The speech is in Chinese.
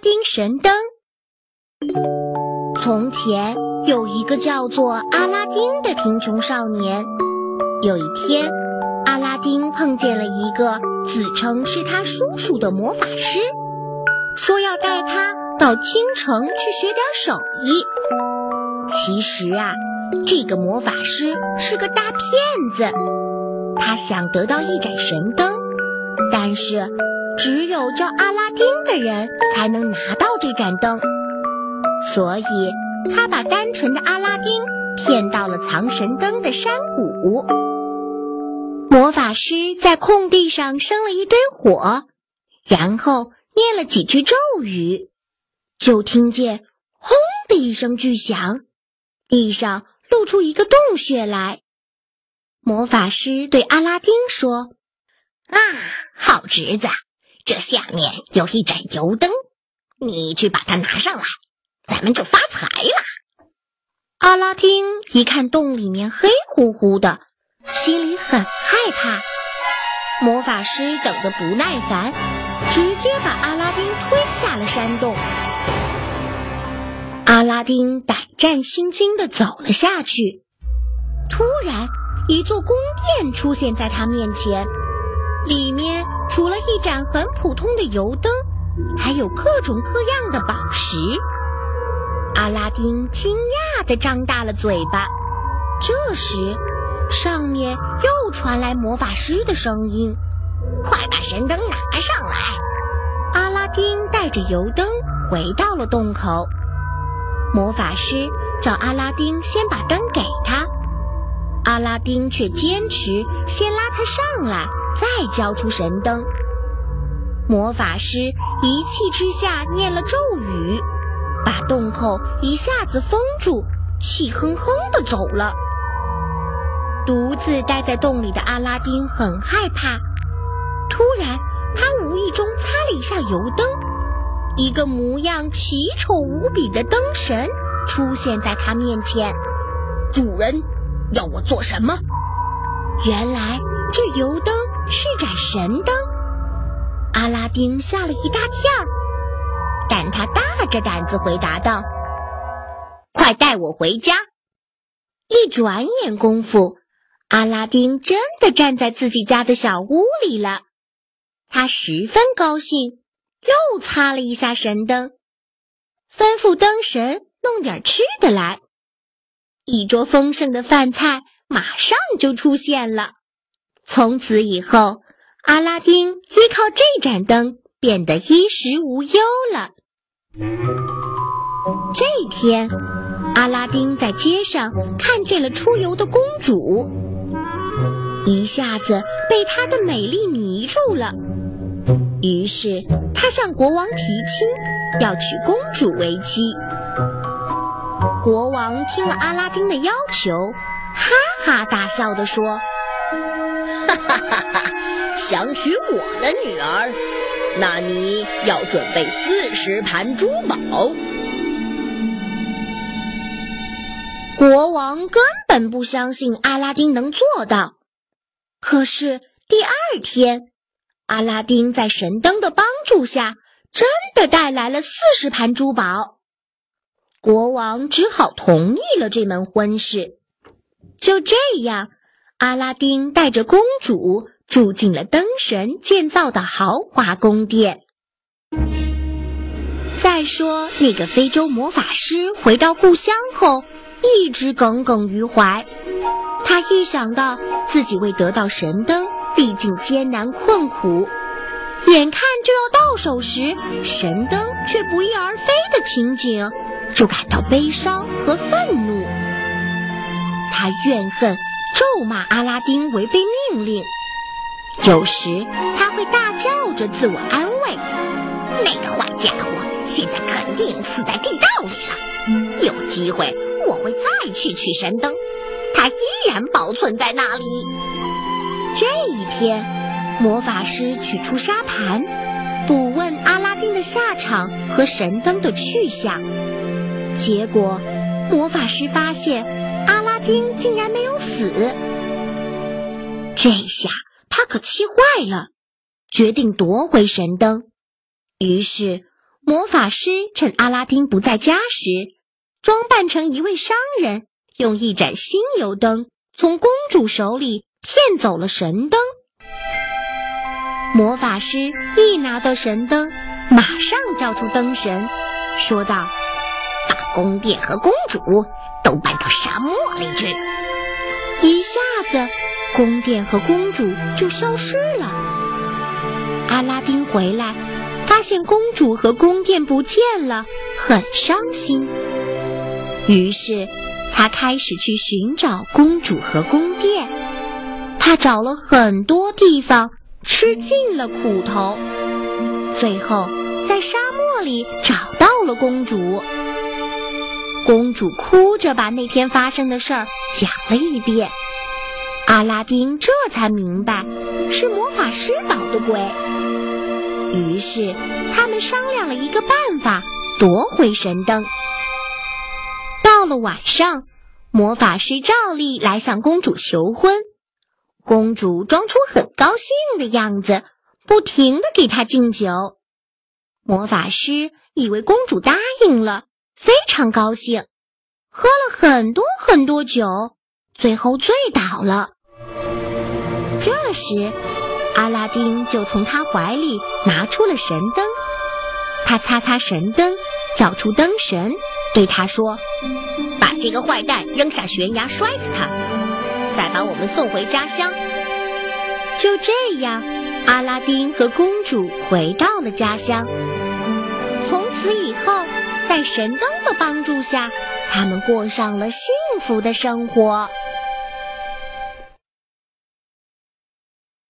丁神灯。从前有一个叫做阿拉丁的贫穷少年。有一天，阿拉丁碰见了一个自称是他叔叔的魔法师，说要带他到京城去学点手艺。其实啊，这个魔法师是个大骗子。他想得到一盏神灯，但是只有叫阿拉丁的人才能拿到这盏灯。所以，他把单纯的阿拉丁骗到了藏神灯的山谷。魔法师在空地上生了一堆火，然后念了几句咒语，就听见“轰”的一声巨响，地上露出一个洞穴来。魔法师对阿拉丁说：“啊，好侄子，这下面有一盏油灯，你去把它拿上来。”咱们就发财了。阿拉丁一看洞里面黑乎乎的，心里很害怕。魔法师等得不耐烦，直接把阿拉丁推下了山洞。阿拉丁胆战心惊地走了下去。突然，一座宫殿出现在他面前，里面除了一盏很普通的油灯，还有各种各样的宝石。阿拉丁惊讶地张大了嘴巴。这时，上面又传来魔法师的声音：“快把神灯拿上来！”阿拉丁带着油灯回到了洞口。魔法师叫阿拉丁先把灯给他，阿拉丁却坚持先拉他上来，再交出神灯。魔法师一气之下念了咒语。把洞口一下子封住，气哼哼的走了。独自待在洞里的阿拉丁很害怕。突然，他无意中擦了一下油灯，一个模样奇丑无比的灯神出现在他面前。主人，要我做什么？原来这油灯是盏神灯。阿拉丁吓了一大跳。但他大着胆子回答道：“快带我回家！”一转眼功夫，阿拉丁真的站在自己家的小屋里了。他十分高兴，又擦了一下神灯，吩咐灯神弄点吃的来。一桌丰盛的饭菜马上就出现了。从此以后，阿拉丁依靠这盏灯变得衣食无忧了。这天，阿拉丁在街上看见了出游的公主，一下子被她的美丽迷住了。于是，他向国王提亲，要娶公主为妻。国王听了阿拉丁的要求，哈哈大笑地说：“哈哈哈哈，想娶我的女儿？”那你要准备四十盘珠宝。国王根本不相信阿拉丁能做到。可是第二天，阿拉丁在神灯的帮助下，真的带来了四十盘珠宝。国王只好同意了这门婚事。就这样，阿拉丁带着公主。住进了灯神建造的豪华宫殿。再说，那个非洲魔法师回到故乡后，一直耿耿于怀。他一想到自己为得到神灯历尽艰难困苦，眼看就要到手时，神灯却不翼而飞的情景，就感到悲伤和愤怒。他怨恨、咒骂阿拉丁违背命令。有时他会大叫着自我安慰：“那个坏家伙现在肯定死在地道里了。有机会我会再去取神灯，它依然保存在那里。”这一天，魔法师取出沙盘，卜问阿拉丁的下场和神灯的去向。结果，魔法师发现阿拉丁竟然没有死。这下。他可气坏了，决定夺回神灯。于是，魔法师趁阿拉丁不在家时，装扮成一位商人，用一盏新油灯从公主手里骗走了神灯。魔法师一拿到神灯，马上叫出灯神，说道：“把宫殿和公主都搬到沙漠里去。”一下子，宫殿和公主就消失了。阿拉丁回来，发现公主和宫殿不见了，很伤心。于是，他开始去寻找公主和宫殿。他找了很多地方。吃尽了苦头，最后在沙漠里找到了公主。公主哭着把那天发生的事儿讲了一遍，阿拉丁这才明白是魔法师捣的鬼。于是他们商量了一个办法，夺回神灯。到了晚上，魔法师照例来向公主求婚。公主装出很高兴的样子，不停的给他敬酒。魔法师以为公主答应了，非常高兴，喝了很多很多酒，最后醉倒了。这时，阿拉丁就从他怀里拿出了神灯，他擦擦神灯，叫出灯神，对他说：“把这个坏蛋扔下悬崖，摔死他。”再把我们送回家乡。就这样，阿拉丁和公主回到了家乡。从此以后，在神灯的帮助下，他们过上了幸福的生活。